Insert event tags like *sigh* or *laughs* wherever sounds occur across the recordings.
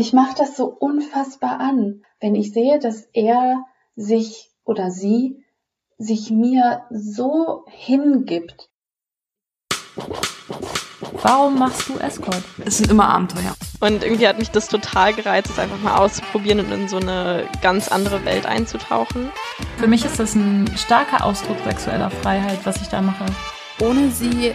mich macht das so unfassbar an, wenn ich sehe, dass er sich oder sie sich mir so hingibt. Warum machst du Escort? Es sind immer Abenteuer. Und irgendwie hat mich das total gereizt, es einfach mal auszuprobieren und in so eine ganz andere Welt einzutauchen. Für mich ist das ein starker Ausdruck sexueller Freiheit, was ich da mache. Ohne sie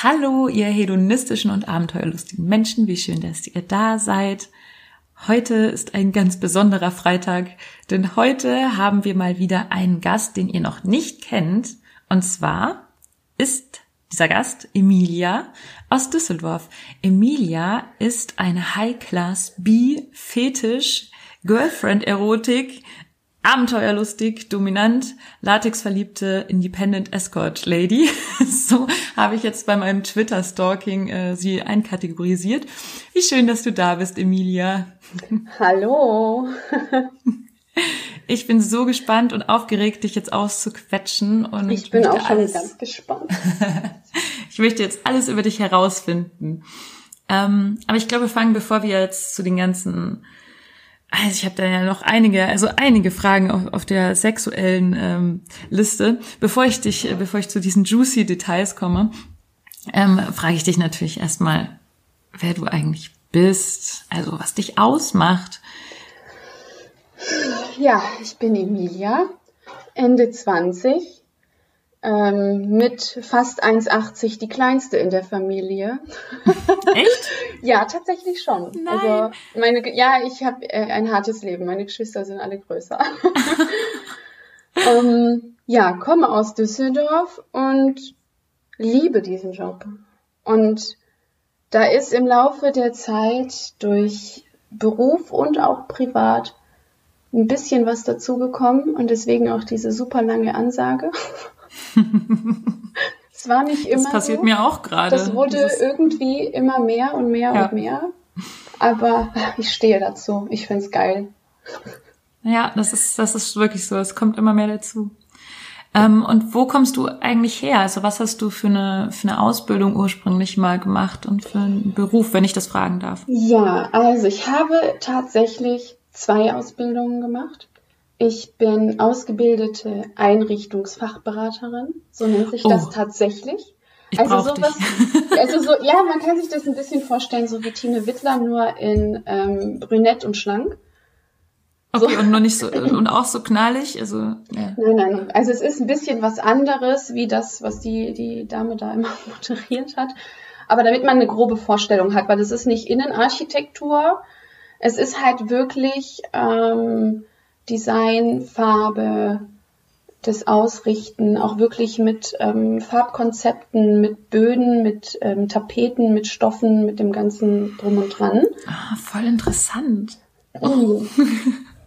Hallo, ihr hedonistischen und abenteuerlustigen Menschen, wie schön, dass ihr da seid. Heute ist ein ganz besonderer Freitag, denn heute haben wir mal wieder einen Gast, den ihr noch nicht kennt. Und zwar ist dieser Gast Emilia aus Düsseldorf. Emilia ist eine High-Class B-Fetisch Girlfriend-Erotik abenteuerlustig, dominant, latexverliebte Independent Escort Lady. *laughs* so habe ich jetzt bei meinem Twitter-Stalking äh, sie einkategorisiert. Wie schön, dass du da bist, Emilia. Hallo. *laughs* ich bin so gespannt und aufgeregt, dich jetzt auszuquetschen. Und ich bin auch schon ganz gespannt. *laughs* ich möchte jetzt alles über dich herausfinden. Ähm, aber ich glaube, wir fangen, bevor wir jetzt zu den ganzen also ich habe da ja noch einige, also einige Fragen auf, auf der sexuellen ähm, Liste. Bevor ich dich, bevor ich zu diesen juicy Details komme, ähm, frage ich dich natürlich erstmal, wer du eigentlich bist, also was dich ausmacht. Ja, ich bin Emilia, Ende 20, ähm, mit fast 1,80 die kleinste in der Familie. Echt? *laughs* ja, tatsächlich schon. Nein. Also meine, ja, ich habe äh, ein hartes Leben. Meine Geschwister sind alle größer. *laughs* ähm, ja, komme aus Düsseldorf und liebe diesen Job. Und da ist im Laufe der Zeit durch Beruf und auch privat ein bisschen was dazugekommen und deswegen auch diese super lange Ansage. *laughs* Es war nicht immer. Das passiert so. mir auch gerade. Das wurde Dieses irgendwie immer mehr und mehr ja. und mehr. Aber ich stehe dazu. Ich find's geil. Ja, das ist, das ist wirklich so. Es kommt immer mehr dazu. Ähm, und wo kommst du eigentlich her? Also was hast du für eine, für eine Ausbildung ursprünglich mal gemacht und für einen Beruf, wenn ich das fragen darf? Ja, also ich habe tatsächlich zwei Ausbildungen gemacht. Ich bin ausgebildete Einrichtungsfachberaterin, so nennt sich das oh. tatsächlich. Ich also sowas, dich. *laughs* also so, ja, man kann sich das ein bisschen vorstellen, so wie Tine Wittler, nur in ähm, brünett und schlank. Okay, so. und noch nicht so *laughs* und auch so knallig, also ja. Nein, nein, also es ist ein bisschen was anderes, wie das, was die die Dame da immer *laughs* moderiert hat. Aber damit man eine grobe Vorstellung hat, weil das ist nicht Innenarchitektur, es ist halt wirklich ähm, Design, Farbe, das Ausrichten, auch wirklich mit ähm, Farbkonzepten, mit Böden, mit ähm, Tapeten, mit Stoffen, mit dem ganzen Drum und Dran. Ah, voll interessant. Mhm.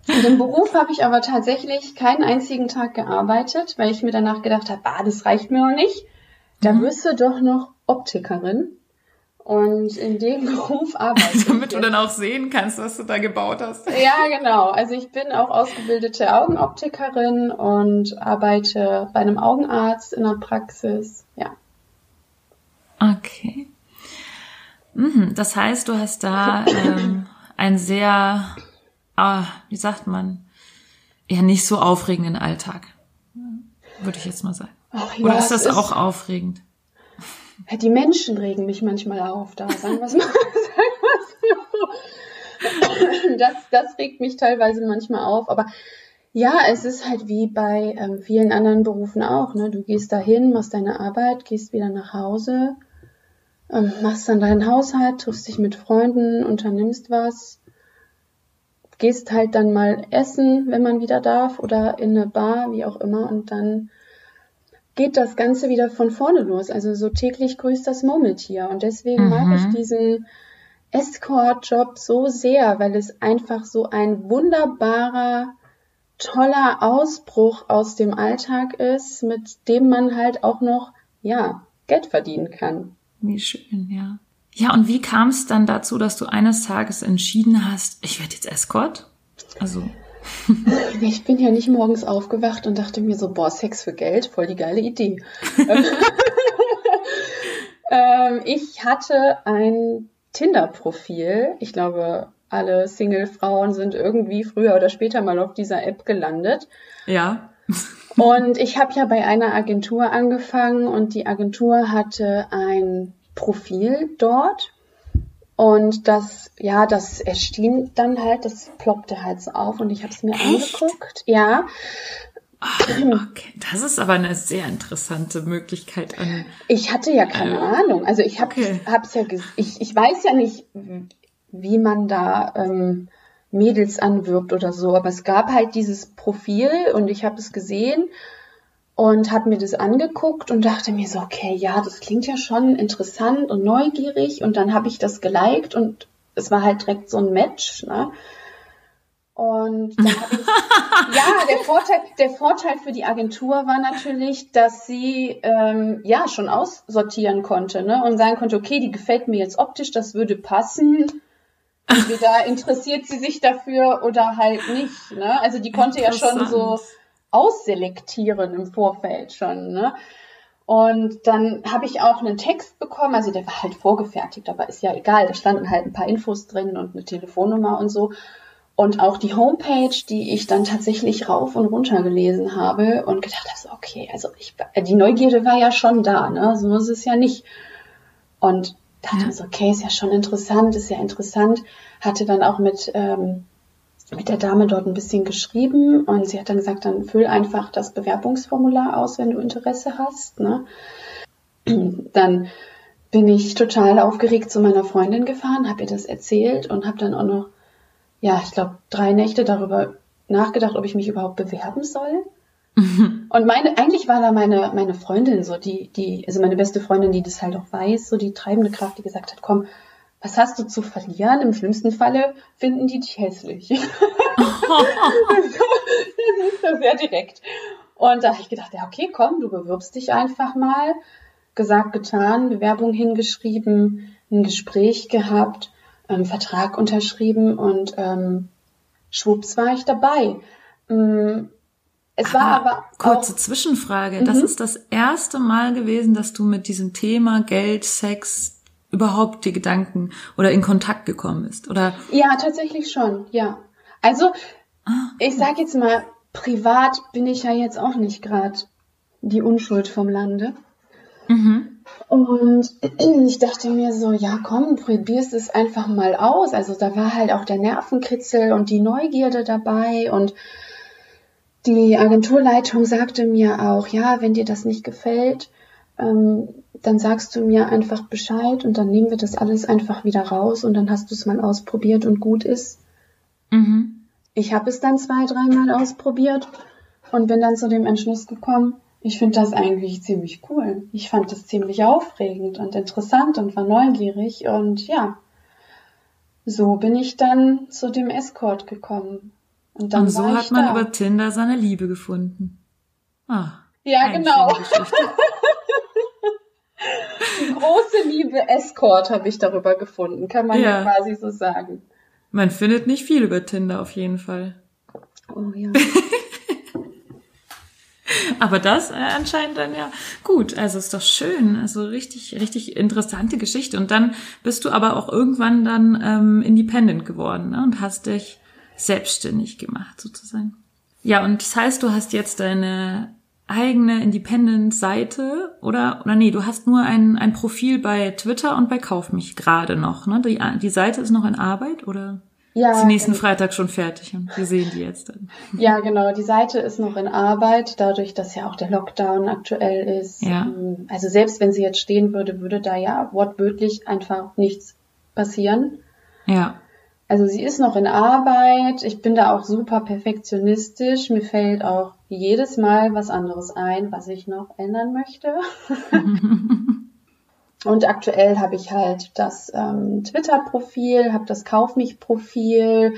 In dem Beruf habe ich aber tatsächlich keinen einzigen Tag gearbeitet, weil ich mir danach gedacht habe, ah, das reicht mir noch nicht. Da mhm. wirst du doch noch Optikerin. Und in dem *laughs* Beruf *laughs* arbeite ich. Damit du dann auch sehen kannst, was du da gebaut hast. Ja, genau. Also ich bin auch ausgebildete Augenoptikerin und arbeite bei einem Augenarzt in der Praxis. Ja. Okay. Mhm, das heißt, du hast da ähm, ein sehr, ah, wie sagt man, eher nicht so aufregenden Alltag. Würde ich jetzt mal sagen. Ach, ja, Oder ist das auch aufregend? Die Menschen regen mich manchmal auf, da sagen wir es mal. *laughs* das, das regt mich teilweise manchmal auf, aber ja, es ist halt wie bei ähm, vielen anderen Berufen auch. Ne? Du gehst dahin, machst deine Arbeit, gehst wieder nach Hause, ähm, machst dann deinen Haushalt, triffst dich mit Freunden, unternimmst was, gehst halt dann mal essen, wenn man wieder darf, oder in eine Bar, wie auch immer, und dann geht das Ganze wieder von vorne los. Also so täglich grüßt das Murmeltier. Und deswegen mhm. mag ich diesen Escort-Job so sehr, weil es einfach so ein wunderbarer toller Ausbruch aus dem Alltag ist, mit dem man halt auch noch, ja, Geld verdienen kann. Wie schön, ja. Ja, und wie kam es dann dazu, dass du eines Tages entschieden hast, ich werde jetzt Escort? Also. *laughs* Ich bin ja nicht morgens aufgewacht und dachte mir so, boah, Sex für Geld, voll die geile Idee. *laughs* ähm, ich hatte ein Tinder-Profil. Ich glaube, alle Single-Frauen sind irgendwie früher oder später mal auf dieser App gelandet. Ja. *laughs* und ich habe ja bei einer Agentur angefangen und die Agentur hatte ein Profil dort. Und das, ja, das erschien dann halt, das ploppte halt so auf und ich habe es mir Echt? angeguckt. Ja. Okay, das ist aber eine sehr interessante Möglichkeit an. Ich hatte ja keine äh, Ahnung. Also ich habe okay. hab's ja, ich, ich weiß ja nicht, wie man da ähm, Mädels anwirbt oder so, aber es gab halt dieses Profil und ich habe es gesehen und habe mir das angeguckt und dachte mir so, okay, ja, das klingt ja schon interessant und neugierig und dann habe ich das geliked und es war halt direkt so ein Match, ne? Und dann habe ich, *laughs* ja, der Vorteil, der Vorteil für die Agentur war natürlich, dass sie ähm, ja schon aussortieren konnte, ne? Und sagen konnte, okay, die gefällt mir jetzt optisch, das würde passen. Entweder *laughs* interessiert sie sich dafür oder halt nicht, ne? Also die konnte ja schon so ausselektieren im Vorfeld schon. Ne? Und dann habe ich auch einen Text bekommen, also der war halt vorgefertigt, aber ist ja egal, da standen halt ein paar Infos drin und eine Telefonnummer und so. Und auch die Homepage, die ich dann tatsächlich rauf und runter gelesen habe und gedacht habe, so, okay, also ich, die Neugierde war ja schon da, ne? so ist es ja nicht. Und dachte ja. so, okay, ist ja schon interessant, ist ja interessant. Hatte dann auch mit ähm, mit der Dame dort ein bisschen geschrieben und sie hat dann gesagt, dann füll einfach das Bewerbungsformular aus, wenn du Interesse hast. Ne? *clears throat* Dann bin ich total aufgeregt zu meiner Freundin gefahren, habe ihr das erzählt und habe dann auch noch, ja, ich glaube, drei Nächte darüber nachgedacht, ob ich mich überhaupt bewerben soll. *laughs* Und meine, eigentlich war da meine, meine Freundin so, die, die, also meine beste Freundin, die das halt auch weiß, so die treibende Kraft, die gesagt hat, komm, was hast du zu verlieren? Im schlimmsten Falle finden die dich hässlich. *laughs* das ist ja sehr direkt. Und da habe ich gedacht, ja, okay, komm, du bewirbst dich einfach mal. Gesagt, getan, Bewerbung hingeschrieben, ein Gespräch gehabt, einen Vertrag unterschrieben und ähm, schwupps war ich dabei. Mm, es war aber, aber kurze Zwischenfrage. Das mhm. ist das erste Mal gewesen, dass du mit diesem Thema Geld, Sex, überhaupt die Gedanken oder in Kontakt gekommen ist, oder? Ja, tatsächlich schon, ja. Also, ah. ich sag jetzt mal, privat bin ich ja jetzt auch nicht gerade die Unschuld vom Lande. Mhm. Und *clears throat* ich dachte mir so, ja komm, probierst es einfach mal aus. Also da war halt auch der Nervenkritzel und die Neugierde dabei und die Agenturleitung sagte mir auch, ja, wenn dir das nicht gefällt, ähm, dann sagst du mir einfach Bescheid und dann nehmen wir das alles einfach wieder raus und dann hast du es mal ausprobiert und gut ist. Mhm. Ich habe es dann zwei, dreimal ausprobiert und bin dann zu dem Entschluss gekommen, ich finde das eigentlich ziemlich cool. Ich fand das ziemlich aufregend und interessant und war neugierig und ja, so bin ich dann zu dem Escort gekommen. Und, dann und so hat man da. über Tinder seine Liebe gefunden. Ah, ja, genau. *laughs* Große Liebe Escort habe ich darüber gefunden, kann man ja. ja quasi so sagen. Man findet nicht viel über Tinder auf jeden Fall. Oh ja. *laughs* Aber das äh, anscheinend dann ja gut. Also ist doch schön. Also richtig, richtig interessante Geschichte. Und dann bist du aber auch irgendwann dann ähm, independent geworden ne? und hast dich selbstständig gemacht sozusagen. Ja, und das heißt, du hast jetzt deine eigene Independent-Seite oder oder nee, du hast nur ein, ein Profil bei Twitter und bei Kauf mich gerade noch, ne? Die, die Seite ist noch in Arbeit oder ja, ist nächsten Freitag schon fertig und wir sehen die jetzt dann. *laughs* Ja, genau, die Seite ist noch in Arbeit, dadurch, dass ja auch der Lockdown aktuell ist. Ja. Ähm, also selbst wenn sie jetzt stehen würde, würde da ja wortwörtlich einfach nichts passieren. Ja. Also sie ist noch in Arbeit. Ich bin da auch super perfektionistisch. Mir fällt auch jedes Mal was anderes ein, was ich noch ändern möchte. *laughs* Und aktuell habe ich halt das ähm, Twitter-Profil, habe das Kauf mich-Profil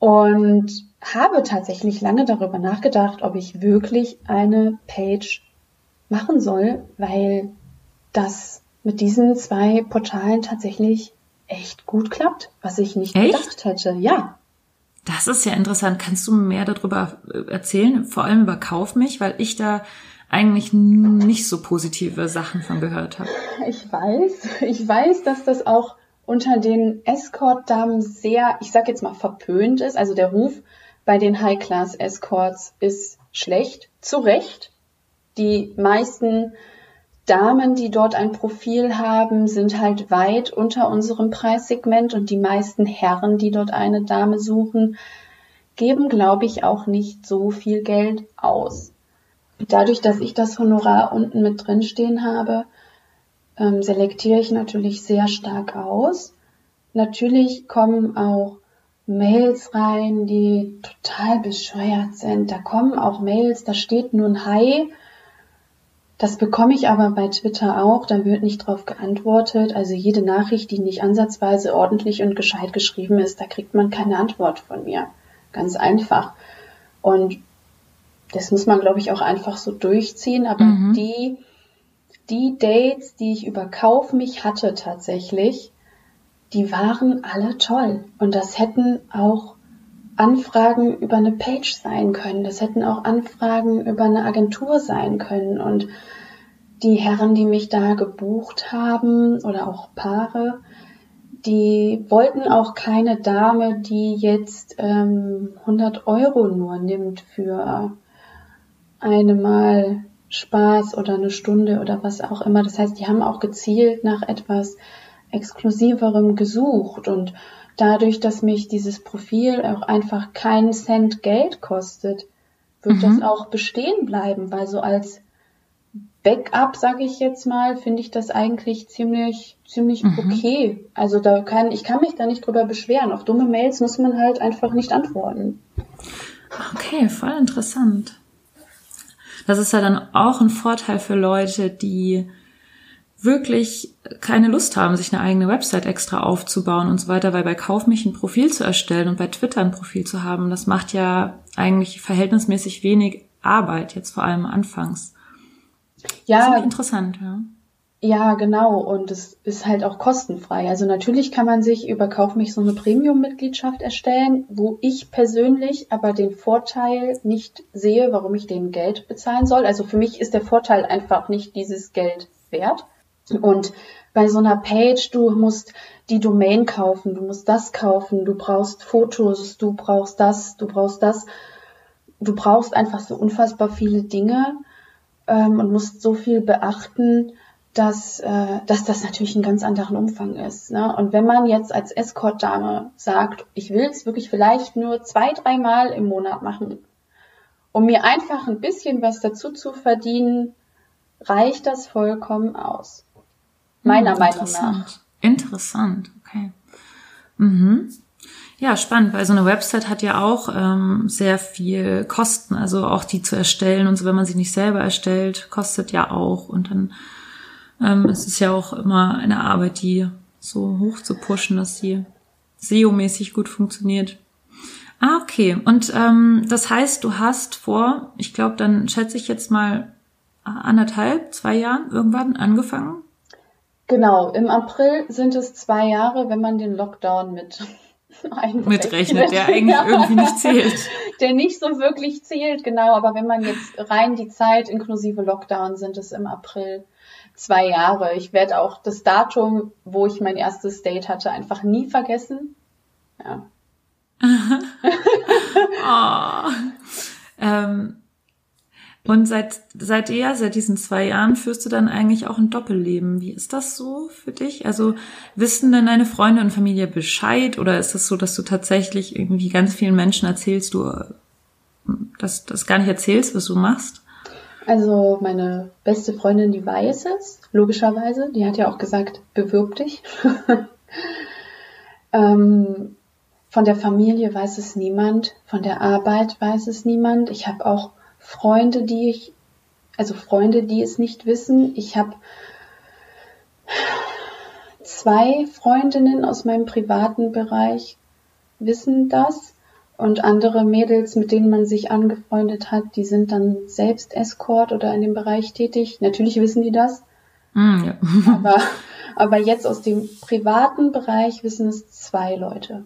und habe tatsächlich lange darüber nachgedacht, ob ich wirklich eine Page machen soll, weil das mit diesen zwei Portalen tatsächlich echt gut klappt, was ich nicht echt? gedacht hätte. Ja. Das ist ja interessant. Kannst du mehr darüber äh, erzählen? Vor allem über Kauf mich, weil ich da eigentlich nicht so positive Sachen von gehört habe. Ich weiß, ich weiß, dass das auch unter den Escort-Damen sehr, ich sag jetzt mal, verpönt ist. Also der Ruf bei den High-Class-Escorts ist schlecht, zu Recht. Die meisten Damen, die dort ein Profil haben, sind halt weit unter unserem Preissegment und die meisten Herren, die dort eine Dame suchen, geben, glaube ich, auch nicht so viel Geld aus. Dadurch, dass ich das Honorar unten mit drin stehen habe, ähm, selektiere ich natürlich sehr stark aus. Natürlich kommen auch Mails rein, die total bescheuert sind. Da kommen auch Mails, da steht nur ein Hi das bekomme ich aber bei Twitter auch, da wird nicht drauf geantwortet. Also jede Nachricht, die nicht ansatzweise ordentlich und gescheit geschrieben ist, da kriegt man keine Antwort von mir. Ganz einfach. Und das muss man, glaube ich, auch einfach so durchziehen. Aber mhm. die, die Dates, die ich über Kauf mich hatte tatsächlich, die waren alle toll. Und das hätten auch Anfragen über eine Page sein können. Das hätten auch Anfragen über eine Agentur sein können. Und die Herren, die mich da gebucht haben oder auch Paare, die wollten auch keine Dame, die jetzt ähm, 100 Euro nur nimmt für eine Mal Spaß oder eine Stunde oder was auch immer. Das heißt, die haben auch gezielt nach etwas Exklusiverem gesucht und dadurch, dass mich dieses Profil auch einfach keinen Cent Geld kostet, wird mhm. das auch bestehen bleiben, weil so als Backup, sage ich jetzt mal, finde ich das eigentlich ziemlich ziemlich mhm. okay. Also da kann ich kann mich da nicht drüber beschweren. Auf dumme Mails muss man halt einfach nicht antworten. Okay, voll interessant. Das ist ja dann auch ein Vorteil für Leute, die wirklich keine Lust haben, sich eine eigene Website extra aufzubauen und so weiter, weil bei Kauf mich ein Profil zu erstellen und bei Twitter ein Profil zu haben, das macht ja eigentlich verhältnismäßig wenig Arbeit, jetzt vor allem anfangs. Ja. interessant, ja. Ja, genau. Und es ist halt auch kostenfrei. Also natürlich kann man sich über Kauf mich so eine Premium-Mitgliedschaft erstellen, wo ich persönlich aber den Vorteil nicht sehe, warum ich den Geld bezahlen soll. Also für mich ist der Vorteil einfach nicht dieses Geld wert. Und bei so einer Page, du musst die Domain kaufen, du musst das kaufen, du brauchst Fotos, du brauchst das, du brauchst das. Du brauchst einfach so unfassbar viele Dinge ähm, und musst so viel beachten, dass, äh, dass das natürlich einen ganz anderen Umfang ist. Ne? Und wenn man jetzt als Escort-Dame sagt, ich will es wirklich vielleicht nur zwei, dreimal im Monat machen, um mir einfach ein bisschen was dazu zu verdienen, reicht das vollkommen aus. Meiner hm, Meinung nach. Interessant, okay. Mhm. Ja, spannend, weil so eine Website hat ja auch ähm, sehr viel Kosten, also auch die zu erstellen und so, wenn man sie nicht selber erstellt, kostet ja auch. Und dann ähm, es ist ja auch immer eine Arbeit, die so hoch zu pushen, dass sie SEO-mäßig gut funktioniert. Ah, okay. Und ähm, das heißt, du hast vor, ich glaube, dann schätze ich jetzt mal anderthalb, zwei Jahren irgendwann angefangen? Genau, im April sind es zwei Jahre, wenn man den Lockdown mit *laughs* mitrechnet, der eigentlich *laughs* ja. irgendwie nicht zählt. Der nicht so wirklich zählt, genau. Aber wenn man jetzt rein die Zeit inklusive Lockdown sind es im April zwei Jahre. Ich werde auch das Datum, wo ich mein erstes Date hatte, einfach nie vergessen. Ja. oh. *laughs* ähm, und seit, seit ja, seit diesen zwei Jahren führst du dann eigentlich auch ein Doppelleben. Wie ist das so für dich? Also wissen denn deine Freunde und Familie Bescheid oder ist es das so, dass du tatsächlich irgendwie ganz vielen Menschen erzählst, du dass das gar nicht erzählst, was du machst? Also meine beste Freundin, die weiß es, logischerweise. Die hat ja auch gesagt, bewirb dich. *laughs* ähm, von der Familie weiß es niemand, von der Arbeit weiß es niemand. Ich habe auch Freunde, die ich, also Freunde, die es nicht wissen. Ich habe zwei Freundinnen aus meinem privaten Bereich wissen das Und andere Mädels, mit denen man sich angefreundet hat, die sind dann selbst Escort oder in dem Bereich tätig. Natürlich wissen die das. Mm, ja. aber, aber jetzt aus dem privaten Bereich wissen es zwei Leute.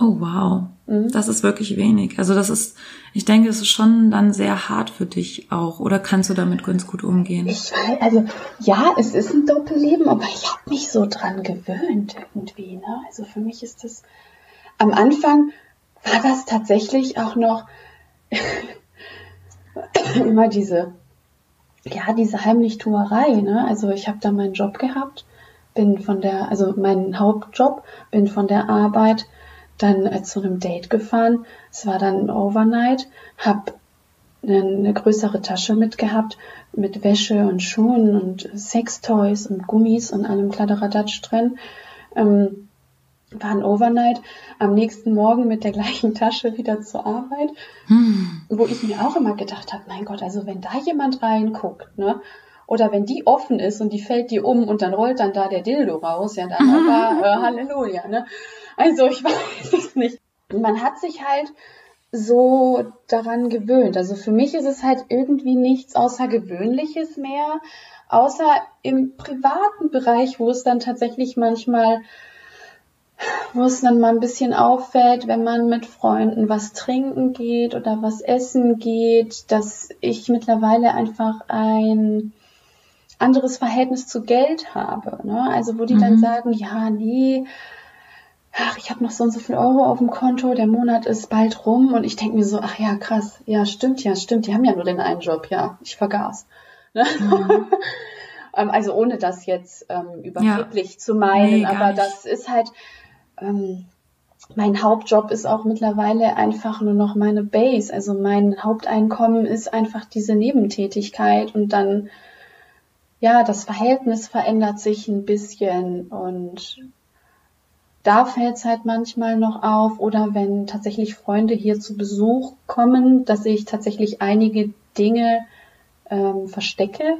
Oh wow, Mhm. das ist wirklich wenig. Also das ist, ich denke, es ist schon dann sehr hart für dich auch. Oder kannst du damit ganz gut umgehen? Ich weiß, also ja, es ist ein Doppelleben, aber ich habe mich so dran gewöhnt irgendwie. Ne? Also für mich ist das am Anfang war das tatsächlich auch noch *laughs* immer diese, ja, diese Heimlichtuerei. Ne? Also ich habe da meinen Job gehabt, bin von der, also meinen Hauptjob, bin von der Arbeit dann äh, zu einem Date gefahren. Es war dann ein Overnight, habe eine, größere Tasche mitgehabt mit Wäsche und Schuhen und Sextoys und Gummis und allem Kladderadatsch drin. Ähm, war ein Overnight, am nächsten Morgen mit der gleichen *laughs* Tasche wieder zur Arbeit, Hm. wo ich mir auch immer gedacht habe, mein Gott, also wenn da jemand reinguckt, ne, oder wenn die offen ist und die fällt die um und dann rollt dann da der Dildo raus, ja, dann aber äh, Halleluja, ne? Also ich *laughs* weiß es nicht. Man hat sich halt so daran gewöhnt. Also für mich ist es halt irgendwie nichts Außergewöhnliches mehr, außer im privaten Bereich, wo es dann tatsächlich manchmal, wo es dann mal ein bisschen auffällt, wenn man mit Freunden was trinken geht oder was essen geht, dass ich mittlerweile einfach ein anderes Verhältnis zu Geld habe. Ne? Also wo die dann Mhm. sagen, ja, nee, ach, ich habe noch so und so viel Euro auf dem Konto, der Monat ist bald rum und ich denke mir so, ach ja, krass, ja, stimmt, ja, stimmt, die haben ja nur den einen Job, ja, ich vergaß. Ne? *laughs* ähm, also ohne das jetzt ähm, überheblich zu meinen, Nee, aber nicht. das ist halt, ähm, mein Hauptjob ist auch mittlerweile einfach nur noch meine Base. Also mein Haupteinkommen ist einfach diese Nebentätigkeit und dann, ja, das Verhältnis verändert sich ein bisschen und da fällt es halt manchmal noch auf oder wenn tatsächlich Freunde hier zu Besuch kommen, dass ich tatsächlich einige Dinge ähm, verstecke.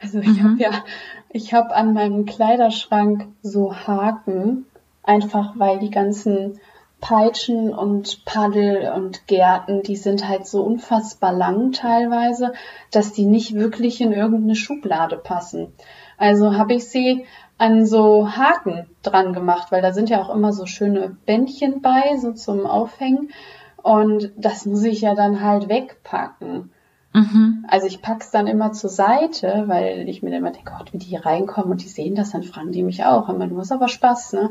Also ich Mhm. habe ja, ich habe an meinem Kleiderschrank so Haken, einfach weil die ganzen Peitschen und Paddel und Gärten, die sind halt so unfassbar lang teilweise, dass die nicht wirklich in irgendeine Schublade passen. Also habe ich sie an so Haken dran gemacht, weil da sind ja auch immer so schöne Bändchen bei, so zum Aufhängen. Und das muss ich ja dann halt wegpacken. Mhm. Also ich pack's dann immer zur Seite, weil ich mir dann immer denke, Gott, wie die hier reinkommen und die sehen das, dann fragen die mich auch. Aber du hast aber Spaß, ne?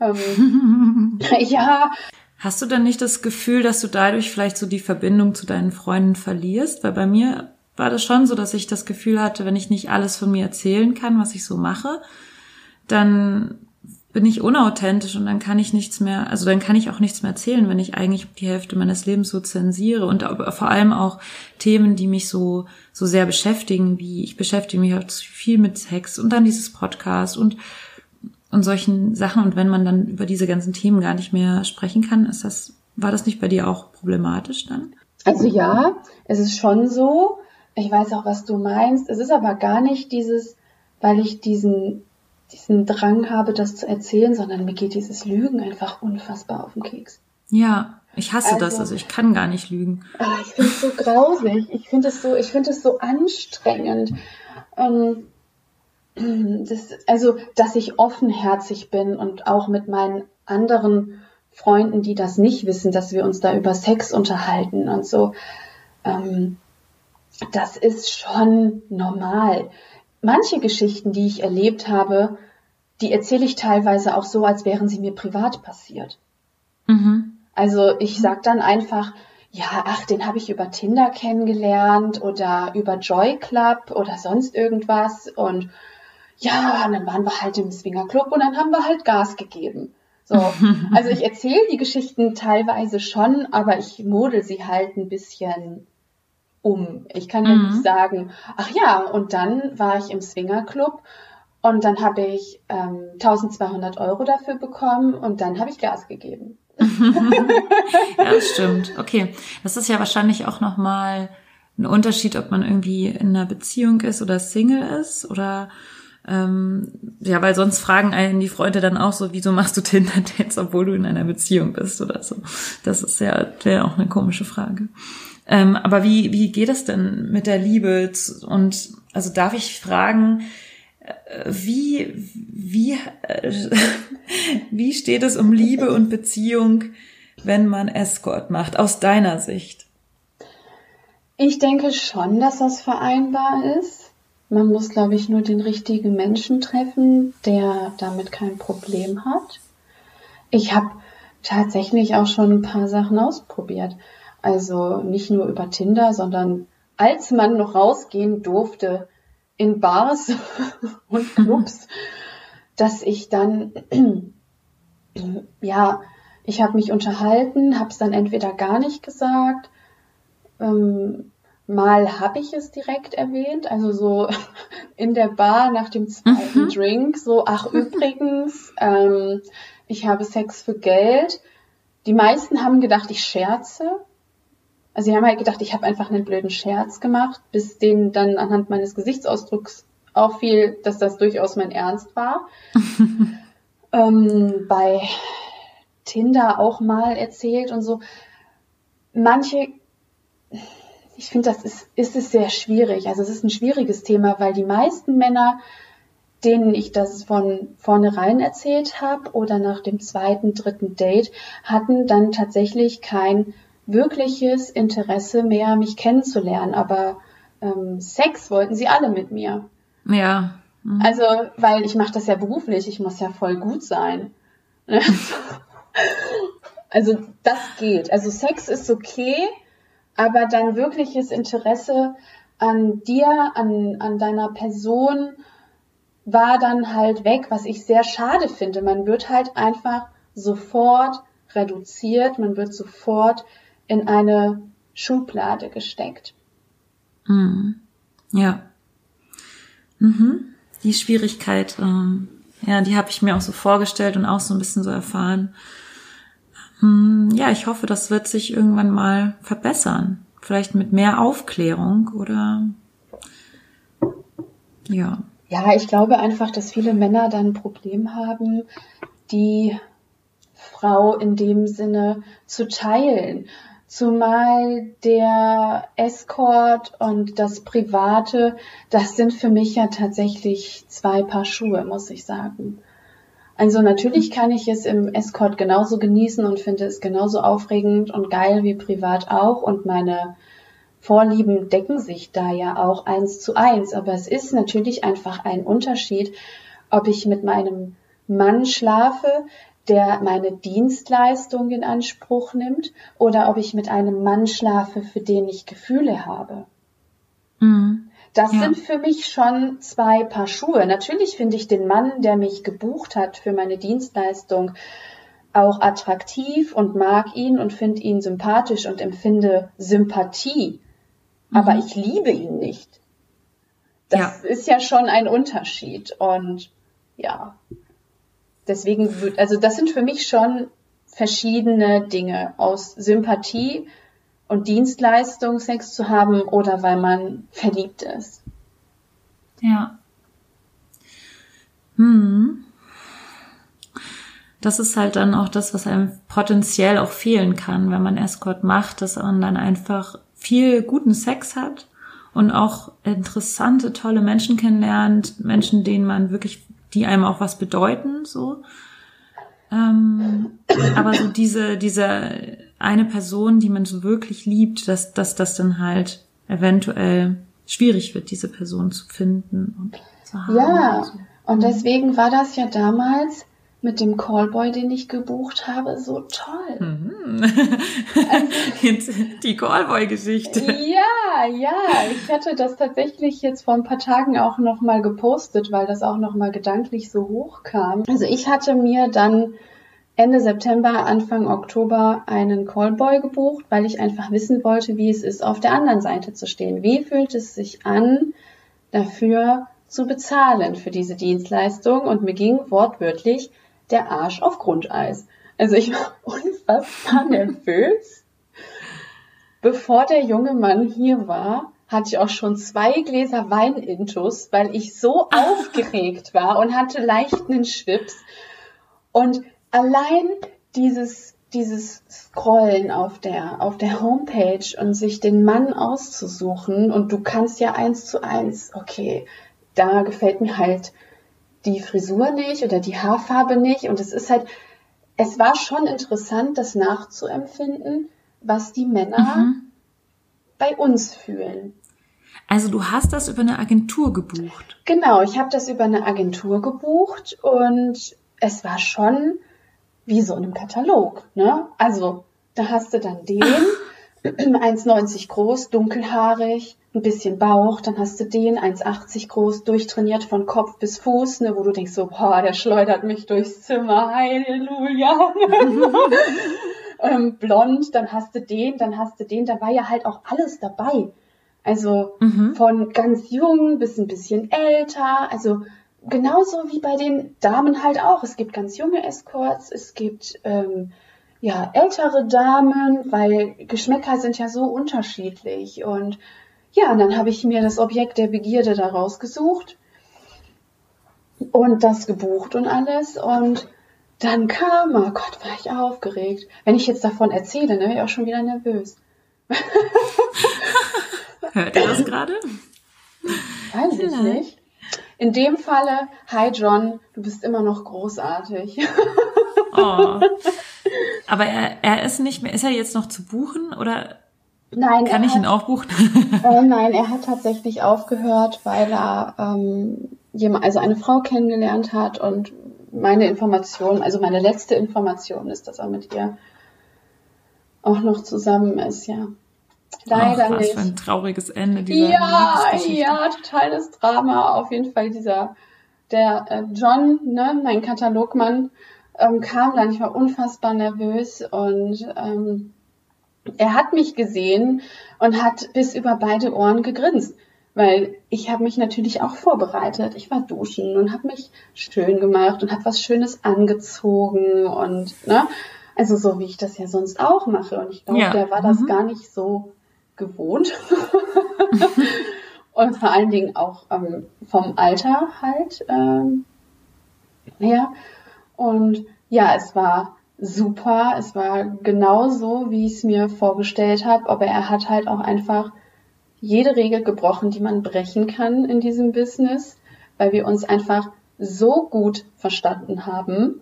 Ähm, *laughs* ja, Hast du denn nicht das Gefühl, dass du dadurch vielleicht so die Verbindung zu deinen Freunden verlierst? Weil bei mir war das schon so, dass ich das Gefühl hatte, wenn ich nicht alles von mir erzählen kann, was ich so mache, dann bin ich unauthentisch und dann kann ich nichts mehr, also dann kann ich auch nichts mehr erzählen, wenn ich eigentlich die Hälfte meines Lebens so zensiere und vor allem auch Themen, die mich so, so sehr beschäftigen, wie ich beschäftige mich auch viel mit Sex und dann dieses Podcast und und solchen Sachen. Und wenn man dann über diese ganzen Themen gar nicht mehr sprechen kann, ist das, war das nicht bei dir auch problematisch dann? Also ja, es ist schon so. Ich weiß auch, was du meinst. Es ist aber gar nicht dieses, weil ich diesen, diesen Drang habe, das zu erzählen, sondern mir geht dieses Lügen einfach unfassbar auf den Keks. Ja, ich hasse das, Also- also ich kann gar nicht lügen. Ah, ich finde es so grausig. Ich finde es so, ich finde es so anstrengend. Ähm, das, also, dass ich offenherzig bin und auch mit meinen anderen Freunden, die das nicht wissen, dass wir uns da über Sex unterhalten und so. Ähm, das ist schon normal. Manche Geschichten, die ich erlebt habe, die erzähle ich teilweise auch so, als wären sie mir privat passiert. Mhm. Also ich sag dann einfach, ja, ach, den habe ich über Tinder kennengelernt oder über Joy Club oder sonst irgendwas und ja, und dann waren wir halt im Swinger Club und dann haben wir halt Gas gegeben. So, *laughs* also ich erzähle die Geschichten teilweise schon, aber ich model sie halt ein bisschen um. Ich kann ja Mhm. nicht sagen, ach ja, und dann war ich im Swinger Club und dann habe ich ähm, 1200 Euro dafür bekommen und dann habe ich Gas gegeben. *laughs* Ja, das stimmt. Okay, das ist ja wahrscheinlich auch nochmal ein Unterschied, ob man irgendwie in einer Beziehung ist oder Single ist oder Ähm, ja, weil sonst fragen einen die Freunde dann auch so, wieso machst du Tinder-Dates, obwohl du in einer Beziehung bist oder so. Das ist ja, wäre auch eine komische Frage. Ähm, aber wie, wie geht es denn mit der Liebe? Und also darf ich fragen, äh, wie, wie, äh, *laughs* wie steht es um Liebe und Beziehung, wenn man Escort macht, aus deiner Sicht? Ich denke schon, dass das vereinbar ist. Man muss, glaube ich, nur den richtigen Menschen treffen, der damit kein Problem hat. Ich habe tatsächlich auch schon ein paar Sachen ausprobiert. Also nicht nur über Tinder, sondern als man noch rausgehen durfte in Bars *laughs* und Clubs, *laughs* dass ich dann, *clears throat* ja, ich habe mich unterhalten, habe es dann entweder gar nicht gesagt, ähm, Mal habe ich es direkt erwähnt, also so *laughs* in der Bar nach dem zweiten mhm. Drink, so, ach übrigens, *laughs* ähm, ich habe Sex für Geld. Die meisten haben gedacht, ich scherze. Also sie haben halt gedacht, ich habe einfach einen blöden Scherz gemacht, bis denen dann anhand meines Gesichtsausdrucks auffiel, dass das durchaus mein Ernst war. *laughs* ähm, bei Tinder auch mal erzählt und so. Manche ich finde, das ist, ist es sehr schwierig. Also es ist ein schwieriges Thema, weil die meisten Männer, denen ich das von vornherein erzählt habe oder nach dem zweiten, dritten Date, hatten dann tatsächlich kein wirkliches Interesse mehr, mich kennenzulernen. Aber ähm, Sex wollten sie alle mit mir. Ja. Mhm. Also, weil ich mache das ja beruflich, ich muss ja voll gut sein. *laughs* also das geht. Also Sex ist okay, aber dein wirkliches Interesse an dir, an, an deiner Person war dann halt weg, was ich sehr schade finde. Man wird halt einfach sofort reduziert, man wird sofort in eine Schublade gesteckt. Mhm. Ja. Mhm. Die Schwierigkeit, ähm, ja, die habe ich mir auch so vorgestellt und auch so ein bisschen so erfahren. Hm, ja, ich hoffe, das wird sich irgendwann mal verbessern. Vielleicht mit mehr Aufklärung oder ja. Ja, ich glaube einfach, dass viele Männer dann ein Problem haben, die Frau in dem Sinne zu teilen. Zumal der Escort und das Private, das sind für mich ja tatsächlich zwei Paar Schuhe, muss ich sagen. Also natürlich kann ich es im Escort genauso genießen und finde es genauso aufregend und geil wie privat auch und meine Vorlieben decken sich da ja auch eins zu eins. Aber es ist natürlich einfach ein Unterschied, ob ich mit meinem Mann schlafe, der meine Dienstleistung in Anspruch nimmt, oder ob ich mit einem Mann schlafe, für den ich Gefühle habe. Mhm. Das ja. sind für mich schon zwei Paar Schuhe. Natürlich finde ich den Mann, der mich gebucht hat für meine Dienstleistung, auch attraktiv und mag ihn und finde ihn sympathisch und empfinde Sympathie. Mhm. Aber ich liebe ihn nicht. Das ja. ist ja schon ein Unterschied. Und ja, deswegen, also das sind für mich schon verschiedene Dinge aus Sympathie und Dienstleistung Sex zu haben oder weil man verliebt ist. Ja. Hm. Das ist halt dann auch das, was einem potenziell auch fehlen kann, wenn man Escort macht, dass man dann einfach viel guten Sex hat und auch interessante, tolle Menschen kennenlernt, Menschen, denen man wirklich, die einem auch was bedeuten, so. Ähm, aber so diese, diese eine Person, die man so wirklich liebt, dass, dass das dann halt eventuell schwierig wird, diese Person zu finden und zu haben. Ja, und, so. und deswegen war das ja damals mit dem Callboy, den ich gebucht habe, so toll. Mhm. *laughs* Also, die Callboy-Geschichte. Ja, ja. Ich hatte das tatsächlich jetzt vor ein paar Tagen auch nochmal gepostet, weil das auch nochmal gedanklich so hoch kam. Also ich hatte mir dann Ende September, Anfang Oktober einen Callboy gebucht, weil ich einfach wissen wollte, wie es ist, auf der anderen Seite zu stehen. Wie fühlt es sich an, dafür zu bezahlen für diese Dienstleistung? Und mir ging wortwörtlich der Arsch auf Grundeis. Also ich war *laughs* unfassbar *laughs* nervös. Bevor der junge Mann hier war, hatte ich auch schon zwei Gläser Wein intus, weil ich so *laughs* aufgeregt war und hatte leicht einen Schwips. Und allein dieses, dieses Scrollen auf der, auf der Homepage und sich den Mann auszusuchen und du kannst ja eins zu eins, okay, da gefällt mir halt die Frisur nicht oder die Haarfarbe nicht und es ist halt, es war schon interessant, das nachzuempfinden, was die Männer mhm. bei uns fühlen. Also du hast das über eine Agentur gebucht. Genau, ich habe das über eine Agentur gebucht und es war schon wie so in einem Katalog. Ne? Also da hast du dann den, 1,90 *clears throat* groß, dunkelhaarig, ein bisschen Bauch, dann hast du den 1,80 groß, durchtrainiert von Kopf bis Fuß, ne, wo du denkst so, boah, der schleudert mich durchs Zimmer, Halleluja. *laughs* ähm, blond, dann hast du den, dann hast du den, da war ja halt auch alles dabei. Also mhm. von ganz jung bis ein bisschen älter, also genauso wie bei den Damen halt auch. Es gibt ganz junge Escorts, es gibt ähm, ja ältere Damen, weil Geschmäcker sind ja so unterschiedlich und ja, und dann habe ich mir das Objekt der Begierde da rausgesucht und das gebucht und alles. Und dann kam, oh Gott, war ich aufgeregt. Wenn ich jetzt davon erzähle, dann wäre ich auch schon wieder nervös. *laughs* Hört ihr das gerade? Weiß ich nicht. In dem Falle, hi John, du bist immer noch großartig. *laughs* Oh. Aber er, er ist nicht mehr, ist er jetzt noch zu buchen oder Nein, kann ich hat, ihn auch buchen? *laughs* Äh, nein, er hat tatsächlich aufgehört, weil er ähm, jemand, also eine Frau kennengelernt hat und meine Information, also meine letzte Information ist, dass er mit ihr auch noch zusammen ist, ja. Leider Ach, was nicht. für ein trauriges Ende dieser Ja, ja, totales Drama. Auf jeden Fall dieser, der äh, John, ne, mein Katalogmann, ähm, kam dann. Ich war unfassbar nervös und ähm, er hat mich gesehen und hat bis über beide Ohren gegrinst, weil ich habe mich natürlich auch vorbereitet. Ich war duschen und habe mich schön gemacht und habe was Schönes angezogen und ne, also so wie ich das ja sonst auch mache. Und ich glaube, ja. der war das mhm. gar nicht so gewohnt. *laughs* und vor allen Dingen auch ähm, vom Alter halt ähm, her. Und ja, es war super. Es war genauso, wie ich es mir vorgestellt habe, aber er hat halt auch einfach jede Regel gebrochen, die man brechen kann in diesem Business, weil wir uns einfach so gut verstanden haben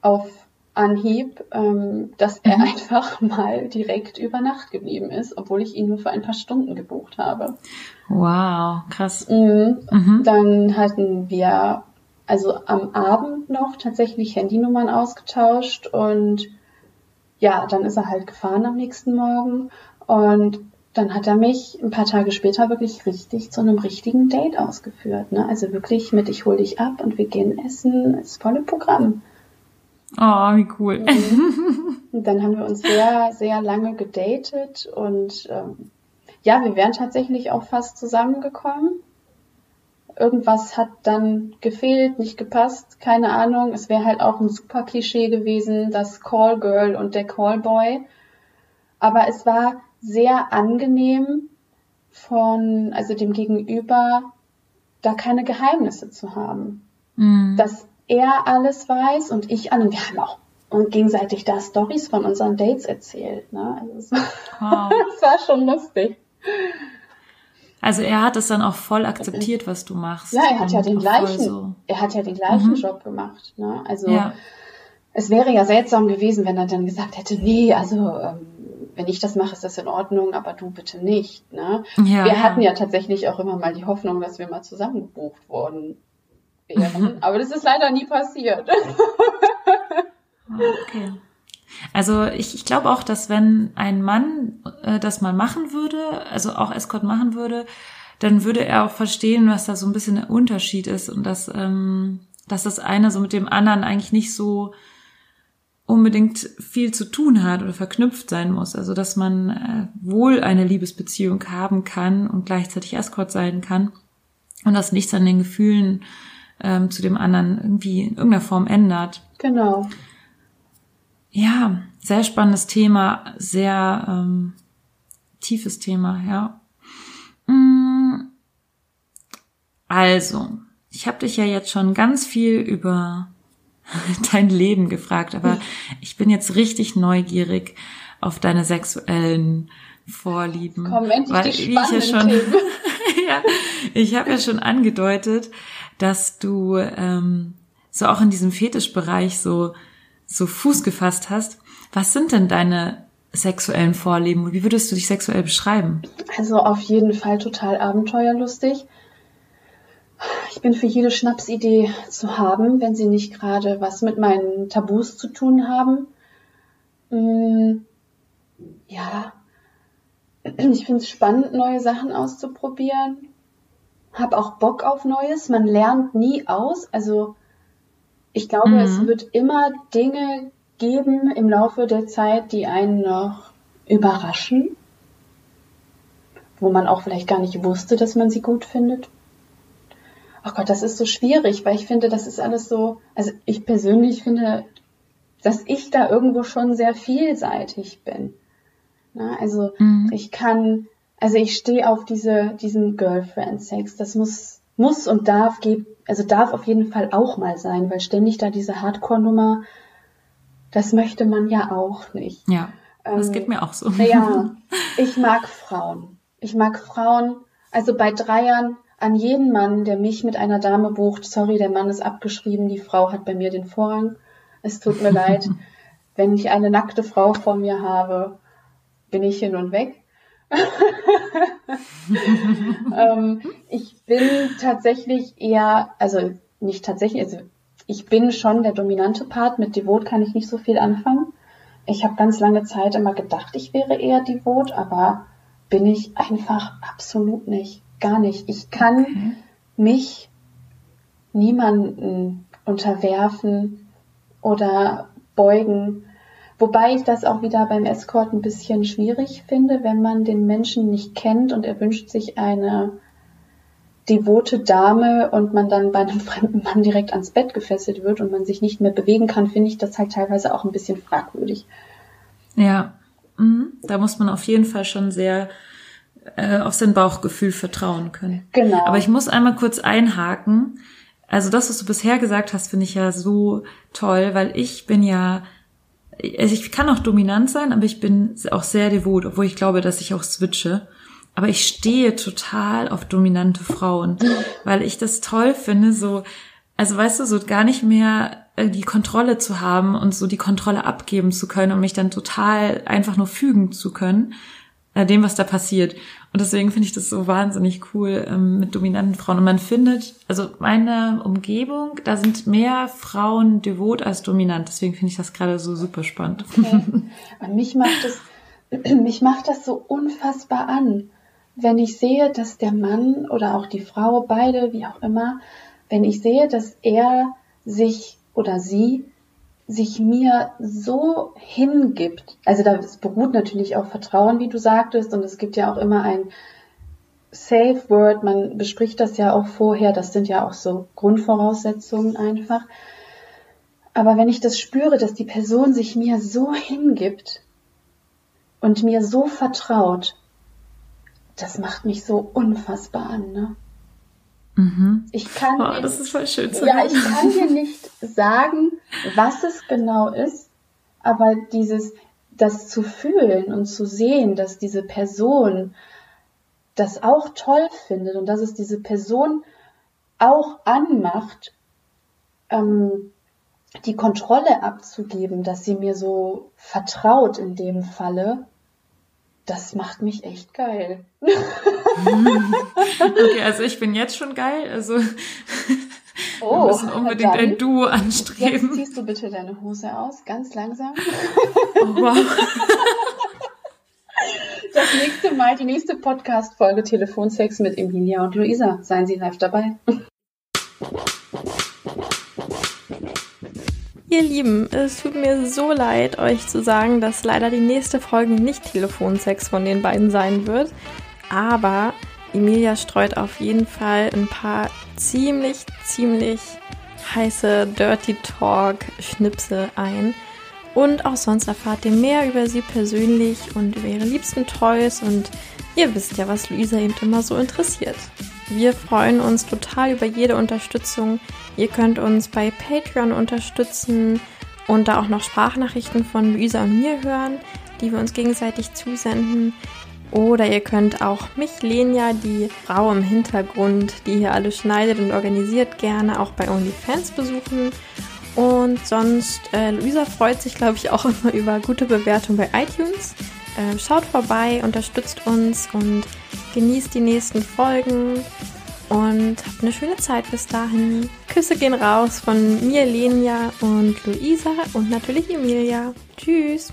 auf Anhieb, ähm, dass er mhm. einfach *laughs* mal direkt über Nacht geblieben ist, obwohl ich ihn nur für ein paar Stunden gebucht habe. Wow, krass. Mhm. Mhm. Dann hatten wir also am Abend noch tatsächlich Handynummern ausgetauscht und ja, dann ist er halt gefahren am nächsten Morgen und dann hat er mich ein paar Tage später wirklich richtig zu einem richtigen Date ausgeführt. Ne? Also wirklich mit ich hol dich ab und wir gehen essen, das volle Programm. Oh, wie cool. Mhm. *laughs* Und dann haben wir uns sehr, sehr lange gedatet und ähm, ja, wir wären tatsächlich auch fast zusammengekommen irgendwas hat dann gefehlt, nicht gepasst, keine Ahnung. Es wäre halt auch ein super Klischee gewesen, das Call Girl und der Call Boy. Aber es war sehr angenehm von, also dem Gegenüber, da keine Geheimnisse zu haben. Mhm. Dass er alles weiß und ich an. Und wir haben auch und gegenseitig da Stories von unseren Dates erzählt. Ne? Also es, wow. *laughs* es war schon lustig. Also er hat es dann auch voll akzeptiert, was du machst. Ja, er hat ja den gleichen, so. er hat ja den gleichen mhm. Job gemacht. Ne? Also ja. es wäre ja seltsam gewesen, wenn er dann gesagt hätte, nee, also ähm, wenn ich das mache, ist das in Ordnung, aber du bitte nicht. Ne? Ja, wir ja. hatten ja tatsächlich auch immer mal die Hoffnung, dass wir mal zusammen gebucht worden wären. *laughs* aber das ist leider nie passiert. okay. Also ich, ich glaube auch, dass wenn ein Mann äh, das mal machen würde, also auch Escort machen würde, dann würde er auch verstehen, was da so ein bisschen der Unterschied ist und dass, ähm, dass das eine so mit dem anderen eigentlich nicht so unbedingt viel zu tun hat oder verknüpft sein muss. Also dass man äh, wohl eine Liebesbeziehung haben kann und gleichzeitig Escort sein kann und das nichts an den Gefühlen ähm, zu dem anderen irgendwie in irgendeiner Form ändert. Genau. Ja, sehr spannendes Thema, sehr ähm, tiefes Thema, ja. Mm. Also, ich habe dich ja jetzt schon ganz viel über *laughs* dein Leben gefragt, aber ich bin jetzt richtig neugierig auf deine sexuellen Vorlieben. Komm, endlich weil die wie ich ja schon, spannenden *laughs* ja, ich habe ja schon angedeutet, dass du ähm, so auch in diesem Fetischbereich so so Fuß gefasst hast. Was sind denn deine sexuellen Vorlieben? Wie würdest du dich sexuell beschreiben? Also auf jeden Fall total abenteuerlustig. Ich bin für jede Schnapsidee zu haben, wenn sie nicht gerade was mit meinen Tabus zu tun haben. Mm, Ja, ich finde es spannend, neue Sachen auszuprobieren. Hab auch Bock auf Neues. Man lernt nie aus. Also ich glaube, Mhm. es wird immer Dinge geben im Laufe der Zeit, die einen noch überraschen, wo man auch vielleicht gar nicht wusste, dass man sie gut findet. Ach Gott, das ist so schwierig, weil ich finde, das ist alles so, also ich persönlich finde, dass ich da irgendwo schon sehr vielseitig bin. Na, also Mhm. ich kann, also ich stehe auf diese, diesen Girlfriend-Sex. Das muss, muss und darf, geb- also darf auf jeden Fall auch mal sein, weil ständig da diese Hardcore-Nummer, das möchte man ja auch nicht. Ja, das Ähm, geht mir auch so. ja, *laughs* ich mag Frauen. Ich mag Frauen. Also bei Dreiern an jeden Mann, der mich mit einer Dame bucht, sorry, der Mann ist abgeschrieben, die Frau hat bei mir den Vorrang. Es tut mir *laughs* leid. Wenn ich eine nackte Frau vor mir habe, bin ich hin und weg. *laughs* ähm, ich bin tatsächlich eher, also nicht tatsächlich, also ich bin schon der dominante Part. Mit Devot kann ich nicht so viel anfangen. Ich habe ganz lange Zeit immer gedacht, ich wäre eher devot, aber bin ich einfach absolut nicht. Gar nicht. Ich kann Okay. mich niemanden unterwerfen oder beugen. Wobei ich das auch wieder beim Escort ein bisschen schwierig finde, wenn man den Menschen nicht kennt und er wünscht sich eine devote Dame und man dann bei einem *laughs* fremden Mann direkt ans Bett gefesselt wird und man sich nicht mehr bewegen kann, finde ich das halt teilweise auch ein bisschen fragwürdig. Ja, mhm. da muss man auf jeden Fall schon sehr äh, auf sein Bauchgefühl vertrauen können. Genau. Aber ich muss einmal kurz einhaken. Also das, was du bisher gesagt hast, finde ich ja so toll, weil ich bin ja, also ich kann auch dominant sein, aber ich bin auch sehr devot, obwohl ich glaube, dass ich auch switche. Aber ich stehe total auf dominante Frauen, *laughs* weil ich das toll finde, so, also weißt du, so gar nicht mehr äh, die Kontrolle zu haben und so die Kontrolle abgeben zu können und mich dann total einfach nur fügen zu können, äh, dem, was da passiert. Und deswegen finde ich das so wahnsinnig cool ähm, mit dominanten Frauen. Und man findet, also meine Umgebung, da sind mehr Frauen devot als dominant. Deswegen finde ich das gerade so super spannend. Okay. *laughs* Und mich macht das, *clears throat* mich macht das so unfassbar an, wenn ich sehe, dass der Mann oder auch die Frau, beide, wie auch immer, wenn ich sehe, dass er sich oder sie sich mir so hingibt. Also das beruht natürlich auf Vertrauen, wie du sagtest, und es gibt ja auch immer ein Safe Word, man bespricht das ja auch vorher, das sind ja auch so Grundvoraussetzungen einfach. Aber wenn ich das spüre, dass die Person sich mir so hingibt und mir so vertraut, das macht mich so unfassbar an, ne? Mhm. Ich kann Oh, dir- das ist voll schön zu ja, hören. ich kann dir nicht sagen, was es genau ist, aber dieses, das zu fühlen und zu sehen, dass diese Person das auch toll findet und dass es diese Person auch anmacht, ähm, die Kontrolle abzugeben, dass sie mir so vertraut in dem Falle, das macht mich echt geil. *laughs* Okay, also ich bin jetzt schon geil. Also *laughs* wir müssen unbedingt Oh, dann- ein Duo Jetzt anstreben. ziehst du bitte deine Hose aus, ganz langsam. Oh, wow. *laughs* Das nächste Mal, die nächste Podcast-Folge Telefonsex mit Emilia und Luisa. Seien Sie live dabei. Ihr Lieben, es tut mir so leid, euch zu sagen, dass leider die nächste Folge nicht Telefonsex von den beiden sein wird. Aber Emilia streut auf jeden Fall ein paar ziemlich, ziemlich heiße Dirty Talk Schnipsel ein. Und auch sonst erfahrt ihr mehr über sie persönlich und über ihre liebsten Toys und ihr wisst ja, was Luisa eben immer so interessiert. Wir freuen uns total über jede Unterstützung. Ihr könnt uns bei Patreon unterstützen und da auch noch Sprachnachrichten von Luisa und mir hören, die wir uns gegenseitig zusenden. Oder ihr könnt auch mich, Lenia, die Frau im Hintergrund, die hier alles schneidet und organisiert, gerne auch bei OnlyFans besuchen. Und sonst, äh, Luisa freut sich, glaube ich, auch immer über gute Bewertungen bei iTunes. Äh, schaut vorbei, unterstützt uns und genießt die nächsten Folgen und habt eine schöne Zeit bis dahin. Küsse gehen raus von mir, Lenia und Luisa und natürlich Emilia. Tschüss.